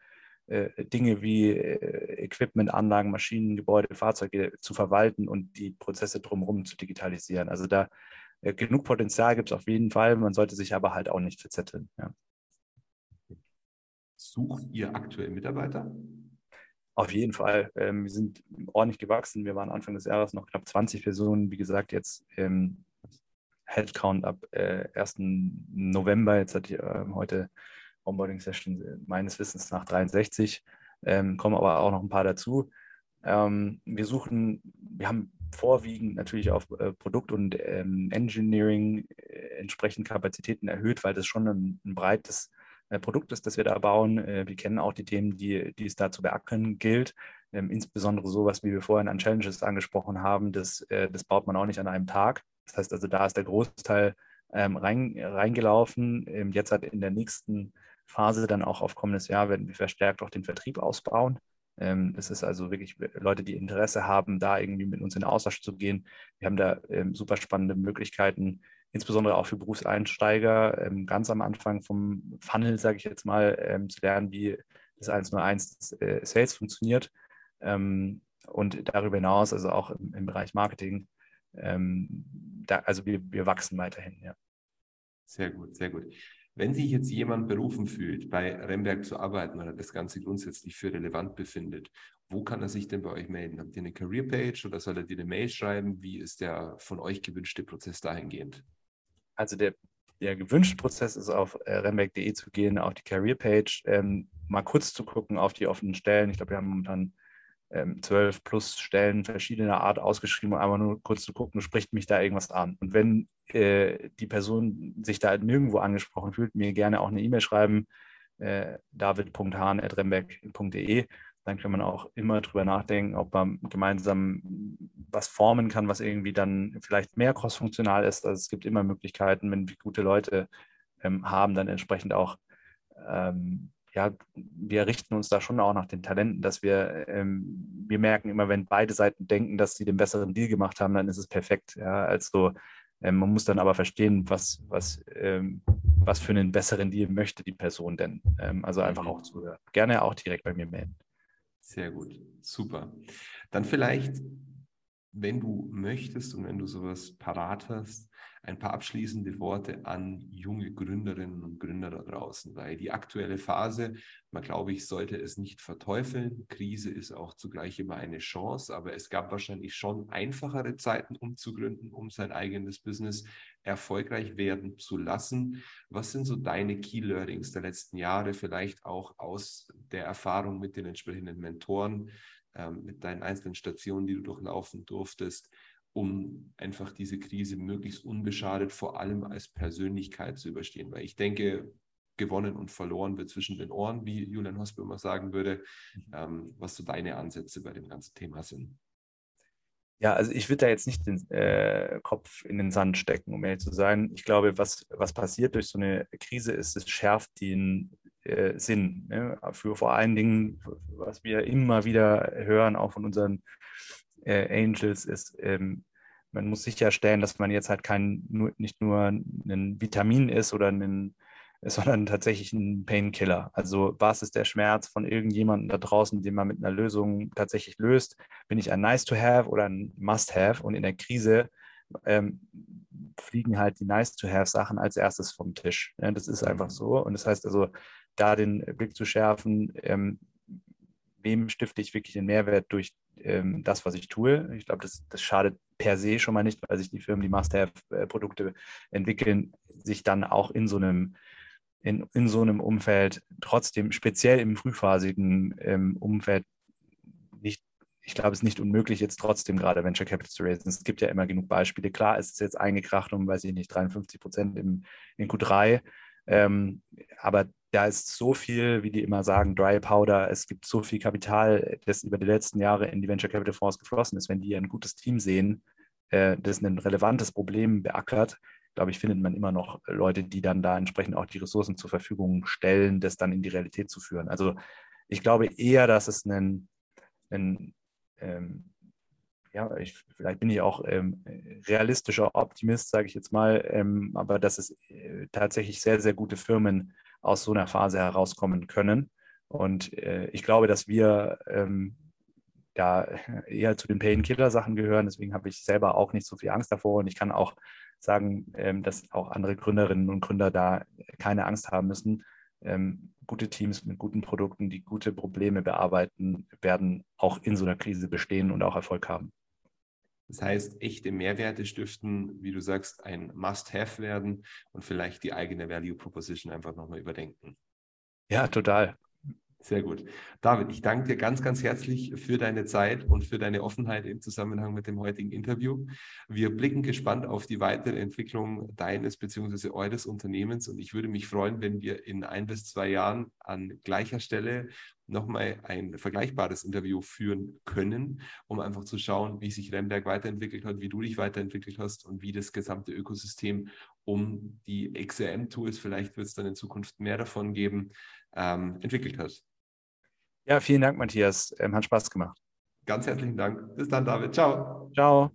äh, Dinge wie äh, Equipment, Anlagen, Maschinen, Gebäude, Fahrzeuge zu verwalten und die Prozesse drumherum zu digitalisieren. Also da genug Potenzial gibt es auf jeden Fall, man sollte sich aber halt auch nicht verzetteln. Ja. Sucht ihr aktuell Mitarbeiter? Auf jeden Fall. Ähm, wir sind ordentlich gewachsen. Wir waren Anfang des Jahres noch knapp 20 Personen. Wie gesagt, jetzt ähm, Headcount ab äh, 1. November. Jetzt hat die, äh, heute Onboarding-Session äh, meines Wissens nach 63. Ähm, kommen aber auch noch ein paar dazu. Ähm, wir suchen, wir haben vorwiegend natürlich auf äh, Produkt- und ähm, Engineering äh, entsprechend Kapazitäten erhöht, weil das schon ein, ein breites äh, Produkt ist, das wir da bauen. Wir kennen auch die Themen, die, die es da zu beackern gilt. Ähm, insbesondere sowas, wie wir vorhin an Challenges angesprochen haben, das, das baut man auch nicht an einem Tag. Das heißt also, da ist der Großteil ähm, rein, reingelaufen. Ähm, jetzt hat in der nächsten Phase dann auch auf kommendes Jahr werden wir verstärkt auch den Vertrieb ausbauen. Ähm, das ist also wirklich Leute, die Interesse haben, da irgendwie mit uns in Austausch zu gehen. Wir haben da ähm, super spannende Möglichkeiten, insbesondere auch für Berufseinsteiger, ähm, ganz am Anfang vom Funnel, sage ich jetzt mal, zu lernen, wie das 101 äh, Sales funktioniert. Und darüber hinaus, also auch im, Bereich Marketing, da, also wir, wir wachsen weiterhin, ja. Sehr gut, sehr gut. Wenn sich jetzt jemand berufen fühlt, bei Remberg zu arbeiten oder das Ganze grundsätzlich für relevant befindet, wo kann er sich denn bei euch melden? Habt ihr eine Career-Page oder soll er dir eine Mail schreiben? Wie ist der von euch gewünschte Prozess dahingehend? Also der, der gewünschte Prozess ist auf äh, remberg.de zu gehen, auf die Career-Page, ähm, mal kurz zu gucken auf die offenen Stellen. Ich glaube, wir haben momentan zwölf plus Stellen verschiedener Art ausgeschrieben, um einmal nur kurz zu gucken, spricht mich da irgendwas an. Und wenn äh, die Person sich da nirgendwo angesprochen fühlt, mir gerne auch eine E-Mail schreiben, äh, david.hahn.remberg.de. Dann kann man auch immer drüber nachdenken, ob man gemeinsam was formen kann, was irgendwie dann vielleicht mehr crossfunktional ist. Also es gibt immer Möglichkeiten, wenn wir gute Leute ähm, haben, dann entsprechend auch ähm, ja, wir richten uns da schon auch nach den Talenten, dass wir, ähm, wir merken immer, wenn beide Seiten denken, dass sie den besseren Deal gemacht haben, dann ist es perfekt. Ja, also ähm, man muss dann aber verstehen, was, was, ähm, was für einen besseren Deal möchte die Person denn. Ähm, also einfach mhm. auch zuhören. Gerne auch direkt bei mir melden. Sehr gut, super. Dann vielleicht, wenn du möchtest und wenn du sowas parat hast, ein paar abschließende Worte an junge Gründerinnen und Gründer da draußen, weil die aktuelle Phase, man glaube ich, sollte es nicht verteufeln. Krise ist auch zugleich immer eine Chance, aber es gab wahrscheinlich schon einfachere Zeiten, um zu gründen, um sein eigenes Business erfolgreich werden zu lassen. Was sind so deine Key Learnings der letzten Jahre, vielleicht auch aus der Erfahrung mit den entsprechenden Mentoren, ähm, mit deinen einzelnen Stationen, die du durchlaufen durftest? Um einfach diese Krise möglichst unbeschadet, vor allem als Persönlichkeit zu überstehen. Weil ich denke, gewonnen und verloren wird zwischen den Ohren, wie Julian Hosper immer sagen würde, mhm. ähm, was so deine Ansätze bei dem ganzen Thema sind. Ja, also ich würde da jetzt nicht den äh, Kopf in den Sand stecken, um ehrlich zu sein. Ich glaube, was, was passiert durch so eine Krise ist, es schärft den äh, Sinn. Ne? Für vor allen Dingen, was wir immer wieder hören, auch von unseren äh, Angels, ist, ähm, man muss sicherstellen, dass man jetzt halt kein, nur, nicht nur ein Vitamin ist oder ein, sondern tatsächlich ein Painkiller. Also was ist der Schmerz von irgendjemandem da draußen, den man mit einer Lösung tatsächlich löst? Bin ich ein Nice-to-have oder ein Must-have? Und in der Krise ähm, fliegen halt die Nice-to-have-Sachen als erstes vom Tisch. Ja, das ist einfach so. Und das heißt also, da den Blick zu schärfen, ähm, wem stifte ich wirklich den Mehrwert durch ähm, das, was ich tue. Ich glaube, das, das schadet per se schon mal nicht, weil sich die Firmen, die Must-Have-Produkte entwickeln, sich dann auch in so einem in, in so einem Umfeld trotzdem, speziell im frühphasigen ähm, Umfeld, nicht, ich glaube, es ist nicht unmöglich, jetzt trotzdem gerade Venture Capital zu raisen. Es gibt ja immer genug Beispiele. Klar, es ist jetzt eingekracht um, weiß ich nicht, 53 Prozent in Q3. Ähm, aber da ist so viel, wie die immer sagen, Dry Powder. Es gibt so viel Kapital, das über die letzten Jahre in die Venture Capital Fonds geflossen ist. Wenn die ein gutes Team sehen, äh, das ein relevantes Problem beackert, glaube ich, findet man immer noch Leute, die dann da entsprechend auch die Ressourcen zur Verfügung stellen, das dann in die Realität zu führen. Also ich glaube eher, dass es ein, ein ähm, ja, ich, vielleicht bin ich auch ähm, realistischer Optimist, sage ich jetzt mal, ähm, aber dass es äh, tatsächlich sehr, sehr gute Firmen aus so einer Phase herauskommen können. Und äh, ich glaube, dass wir ähm, da eher zu den Painkiller-Sachen gehören. Deswegen habe ich selber auch nicht so viel Angst davor. Und ich kann auch sagen, ähm, dass auch andere Gründerinnen und Gründer da keine Angst haben müssen. Ähm, gute Teams mit guten Produkten, die gute Probleme bearbeiten, werden auch in so einer Krise bestehen und auch Erfolg haben. Das heißt, echte Mehrwerte stiften, wie du sagst, ein Must-Have werden und vielleicht die eigene Value Proposition einfach nochmal überdenken. Ja, total. Sehr gut. David, ich danke dir ganz, ganz herzlich für deine Zeit und für deine Offenheit im Zusammenhang mit dem heutigen Interview. Wir blicken gespannt auf die weitere Entwicklung deines bzw. eures Unternehmens und ich würde mich freuen, wenn wir in ein bis zwei Jahren an gleicher Stelle nochmal ein vergleichbares Interview führen können, um einfach zu schauen, wie sich Remberg weiterentwickelt hat, wie du dich weiterentwickelt hast und wie das gesamte Ökosystem um die XRM-Tools, vielleicht wird es dann in Zukunft mehr davon geben, ähm, entwickelt hat. Ja, vielen Dank, Matthias. Ähm, hat Spaß gemacht. Ganz herzlichen Dank. Bis dann, David. Ciao. Ciao.